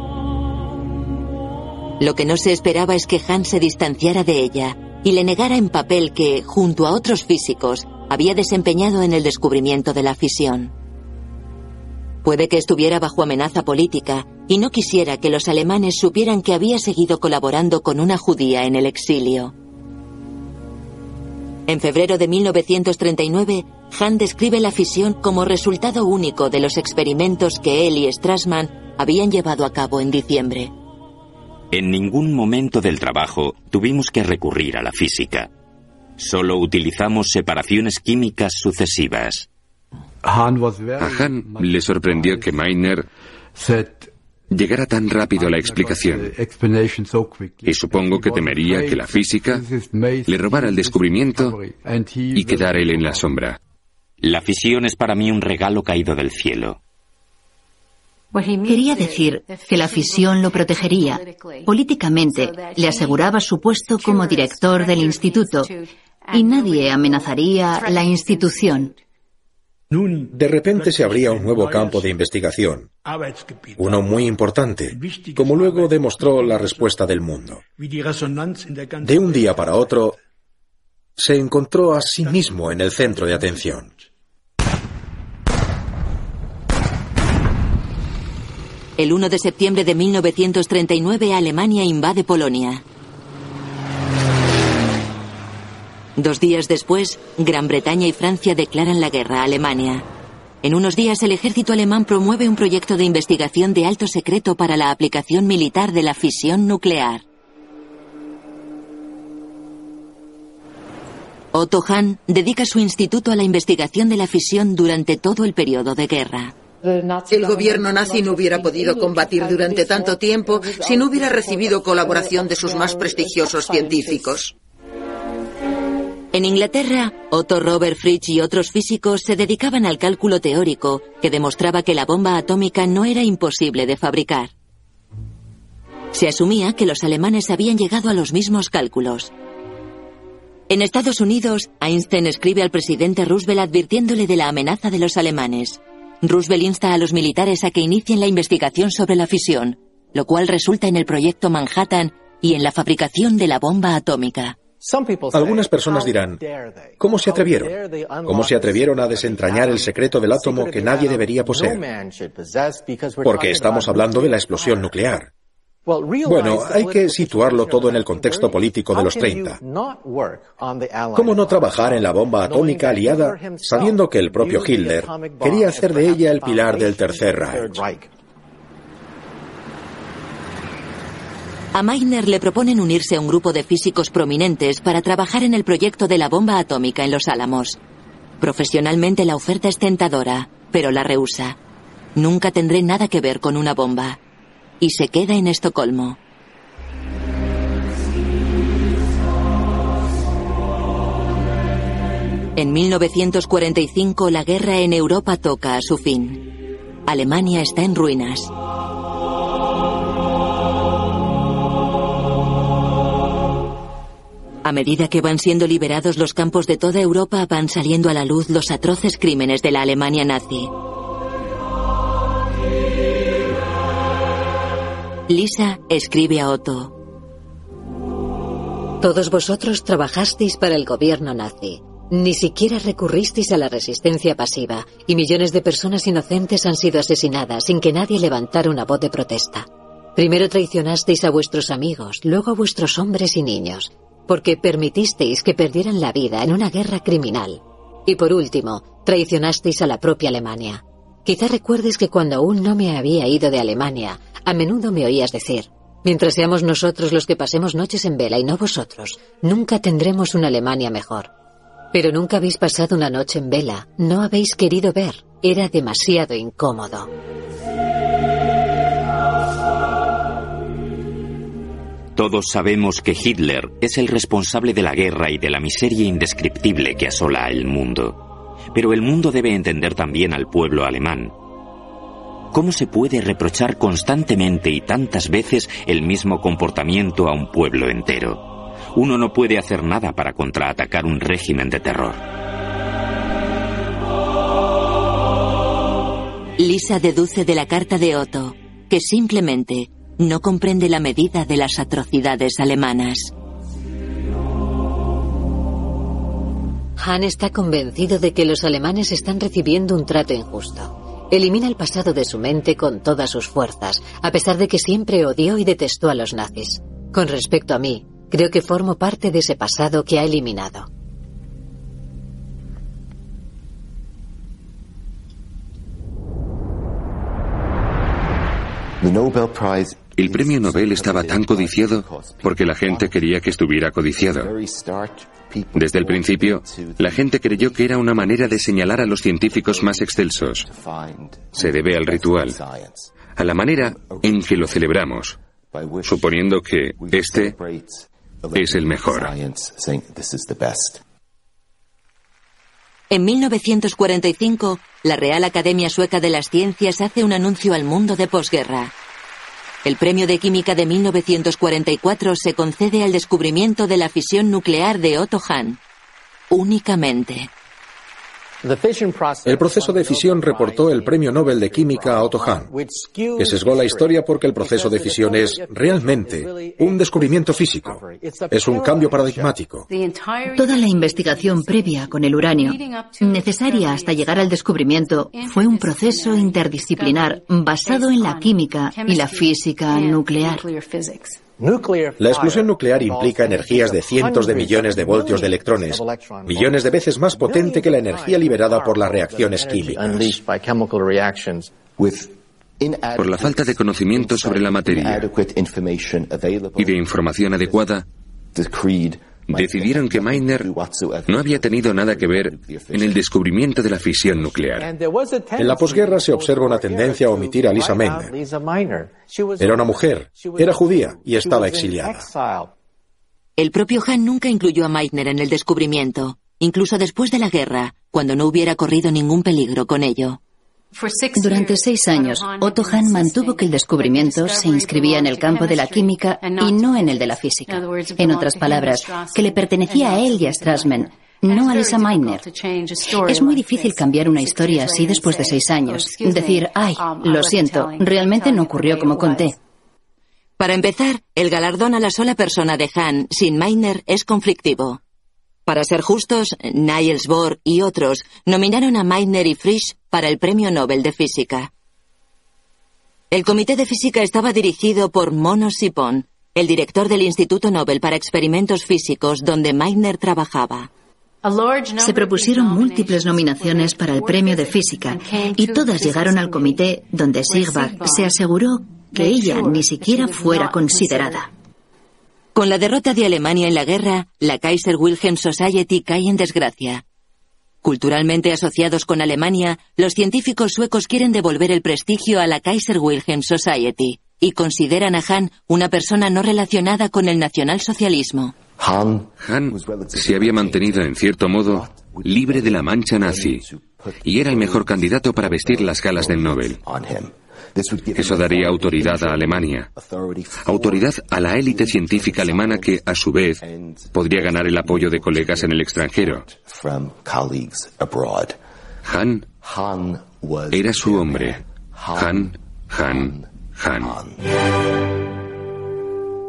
Lo que no se esperaba es que Hans se distanciara de ella y le negara en papel que, junto a otros físicos, había desempeñado en el descubrimiento de la fisión. Puede que estuviera bajo amenaza política y no quisiera que los alemanes supieran que había seguido colaborando con una judía en el exilio. En febrero de 1939, Hahn describe la fisión como resultado único de los experimentos que él y Strassman habían llevado a cabo en diciembre. En ningún momento del trabajo tuvimos que recurrir a la física. Solo utilizamos separaciones químicas sucesivas. A Han le sorprendió que Meiner llegara tan rápido a la explicación. Y supongo que temería que la física le robara el descubrimiento y quedara él en la sombra. La fisión es para mí un regalo caído del cielo. Quería decir que la fisión lo protegería. Políticamente le aseguraba su puesto como director del instituto y nadie amenazaría la institución. De repente se abría un nuevo campo de investigación, uno muy importante, como luego demostró la respuesta del mundo. De un día para otro, se encontró a sí mismo en el centro de atención. El 1 de septiembre de 1939 Alemania invade Polonia. Dos días después, Gran Bretaña y Francia declaran la guerra a Alemania. En unos días el ejército alemán promueve un proyecto de investigación de alto secreto para la aplicación militar de la fisión nuclear. Otto Hahn dedica su instituto a la investigación de la fisión durante todo el periodo de guerra. El gobierno nazi no hubiera podido combatir durante tanto tiempo si no hubiera recibido colaboración de sus más prestigiosos científicos. En Inglaterra, Otto Robert Fritsch y otros físicos se dedicaban al cálculo teórico que demostraba que la bomba atómica no era imposible de fabricar. Se asumía que los alemanes habían llegado a los mismos cálculos. En Estados Unidos, Einstein escribe al presidente Roosevelt advirtiéndole de la amenaza de los alemanes. Roosevelt insta a los militares a que inicien la investigación sobre la fisión, lo cual resulta en el proyecto Manhattan y en la fabricación de la bomba atómica. Algunas personas dirán, ¿cómo se atrevieron? ¿Cómo se atrevieron a desentrañar el secreto del átomo que nadie debería poseer? Porque estamos hablando de la explosión nuclear. Bueno, hay que situarlo todo en el contexto político de los 30. ¿Cómo no trabajar en la bomba atómica aliada sabiendo que el propio Hitler quería hacer de ella el pilar del Tercer Reich? A Meitner le proponen unirse a un grupo de físicos prominentes para trabajar en el proyecto de la bomba atómica en Los Álamos. Profesionalmente la oferta es tentadora, pero la rehúsa. Nunca tendré nada que ver con una bomba y se queda en Estocolmo. En 1945 la guerra en Europa toca a su fin. Alemania está en ruinas. A medida que van siendo liberados los campos de toda Europa, van saliendo a la luz los atroces crímenes de la Alemania nazi. Lisa escribe a Otto. Todos vosotros trabajasteis para el gobierno nazi. Ni siquiera recurristeis a la resistencia pasiva y millones de personas inocentes han sido asesinadas sin que nadie levantara una voz de protesta. Primero traicionasteis a vuestros amigos, luego a vuestros hombres y niños, porque permitisteis que perdieran la vida en una guerra criminal. Y por último, traicionasteis a la propia Alemania. Quizá recuerdes que cuando aún no me había ido de Alemania, a menudo me oías decir, mientras seamos nosotros los que pasemos noches en vela y no vosotros, nunca tendremos una Alemania mejor. Pero nunca habéis pasado una noche en vela, no habéis querido ver, era demasiado incómodo. Todos sabemos que Hitler es el responsable de la guerra y de la miseria indescriptible que asola el mundo. Pero el mundo debe entender también al pueblo alemán, ¿Cómo se puede reprochar constantemente y tantas veces el mismo comportamiento a un pueblo entero? Uno no puede hacer nada para contraatacar un régimen de terror. Lisa deduce de la carta de Otto que simplemente no comprende la medida de las atrocidades alemanas. Han está convencido de que los alemanes están recibiendo un trato injusto. Elimina el pasado de su mente con todas sus fuerzas, a pesar de que siempre odió y detestó a los nazis. Con respecto a mí, creo que formo parte de ese pasado que ha eliminado. El premio Nobel estaba tan codiciado porque la gente quería que estuviera codiciado. Desde el principio, la gente creyó que era una manera de señalar a los científicos más excelsos. Se debe al ritual, a la manera en que lo celebramos, suponiendo que este es el mejor. En 1945, la Real Academia Sueca de las Ciencias hace un anuncio al mundo de posguerra. El premio de química de 1944 se concede al descubrimiento de la fisión nuclear de Otto Hahn. Únicamente. El proceso de fisión reportó el Premio Nobel de Química a Otto Hahn, que sesgó la historia porque el proceso de fisión es realmente un descubrimiento físico. Es un cambio paradigmático. Toda la investigación previa con el uranio, necesaria hasta llegar al descubrimiento, fue un proceso interdisciplinar basado en la química y la física nuclear. La explosión nuclear implica energías de cientos de millones de voltios de electrones, millones de veces más potente que la energía liberada por las reacciones químicas. Por la falta de conocimiento sobre la materia y de información adecuada, decidieron que Meitner no había tenido nada que ver en el descubrimiento de la fisión nuclear. En la posguerra se observa una tendencia a omitir a Lisa Meitner. Era una mujer, era judía y estaba exiliada. El propio Hahn nunca incluyó a Meitner en el descubrimiento, incluso después de la guerra, cuando no hubiera corrido ningún peligro con ello. Durante seis años, Otto Hahn mantuvo que el descubrimiento se inscribía en el campo de la química y no en el de la física. En otras palabras, que le pertenecía a él y a Strassman, no a Lisa Meitner. Es muy difícil cambiar una historia así después de seis años. Decir, ay, lo siento, realmente no ocurrió como conté. Para empezar, el galardón a la sola persona de Hahn sin Meitner es conflictivo. Para ser justos, Niels Bohr y otros nominaron a Meitner y Frisch para el Premio Nobel de Física. El Comité de Física estaba dirigido por Mono Sipon, el director del Instituto Nobel para Experimentos Físicos donde Meitner trabajaba. Se propusieron múltiples nominaciones para el premio de física y todas llegaron al comité donde Sigbach se aseguró que ella ni siquiera fuera considerada. Con la derrota de Alemania en la guerra, la Kaiser Wilhelm Society cae en desgracia. Culturalmente asociados con Alemania, los científicos suecos quieren devolver el prestigio a la Kaiser Wilhelm Society y consideran a Hahn una persona no relacionada con el nacionalsocialismo. Hahn se había mantenido, en cierto modo, libre de la mancha nazi y era el mejor candidato para vestir las galas del Nobel. Eso daría autoridad a Alemania, autoridad a la élite científica alemana que, a su vez, podría ganar el apoyo de colegas en el extranjero. Han era su hombre. Han, Han, Han.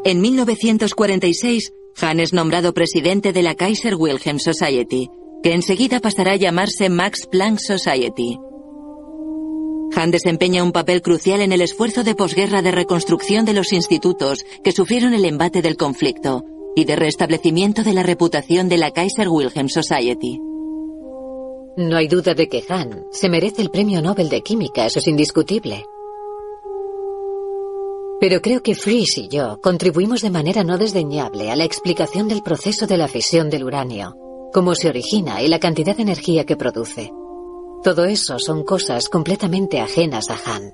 En 1946, Han es nombrado presidente de la Kaiser Wilhelm Society, que enseguida pasará a llamarse Max Planck Society. Han desempeña un papel crucial en el esfuerzo de posguerra de reconstrucción de los institutos que sufrieron el embate del conflicto y de restablecimiento de la reputación de la Kaiser Wilhelm Society. No hay duda de que Han se merece el premio Nobel de Química, eso es indiscutible. Pero creo que Frisch y yo contribuimos de manera no desdeñable a la explicación del proceso de la fisión del uranio, cómo se origina y la cantidad de energía que produce. Todo eso son cosas completamente ajenas a Han.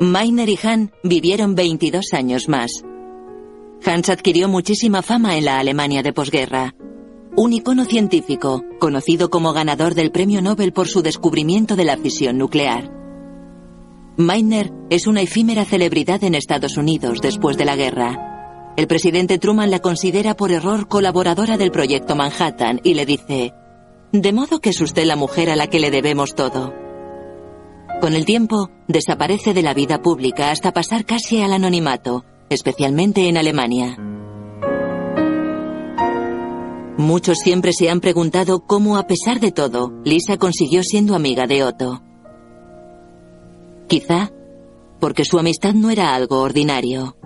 Meiner y Han vivieron 22 años más. Hans adquirió muchísima fama en la Alemania de posguerra. Un icono científico, conocido como ganador del Premio Nobel por su descubrimiento de la fisión nuclear. Meiner es una efímera celebridad en Estados Unidos después de la guerra. El presidente Truman la considera por error colaboradora del proyecto Manhattan y le dice, de modo que es usted la mujer a la que le debemos todo. Con el tiempo, desaparece de la vida pública hasta pasar casi al anonimato, especialmente en Alemania. Muchos siempre se han preguntado cómo, a pesar de todo, Lisa consiguió siendo amiga de Otto. Quizá porque su amistad no era algo ordinario.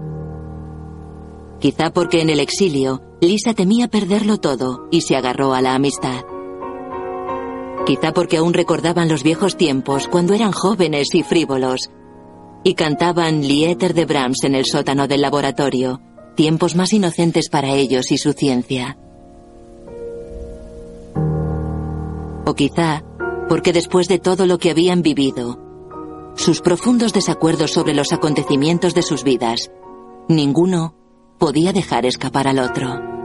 Quizá porque en el exilio Lisa temía perderlo todo y se agarró a la amistad. Quizá porque aún recordaban los viejos tiempos cuando eran jóvenes y frívolos y cantaban Lieter de Brahms en el sótano del laboratorio, tiempos más inocentes para ellos y su ciencia. O quizá porque después de todo lo que habían vivido, sus profundos desacuerdos sobre los acontecimientos de sus vidas, ninguno podía dejar escapar al otro.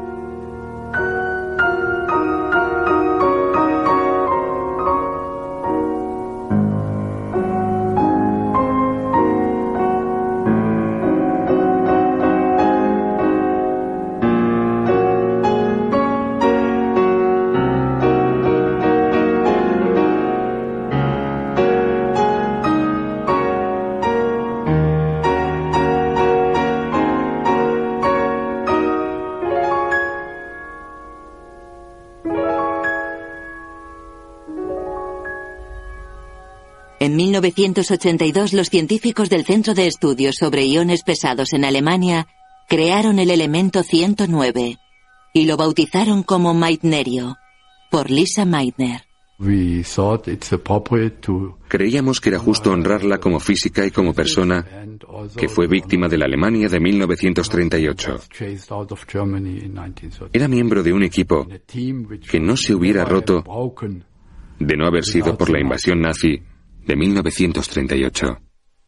En 1982 los científicos del Centro de Estudios sobre Iones Pesados en Alemania crearon el elemento 109 y lo bautizaron como Meitnerio, por Lisa Meitner. Creíamos que era justo honrarla como física y como persona que fue víctima de la Alemania de 1938. Era miembro de un equipo que no se hubiera roto de no haber sido por la invasión nazi de 1938.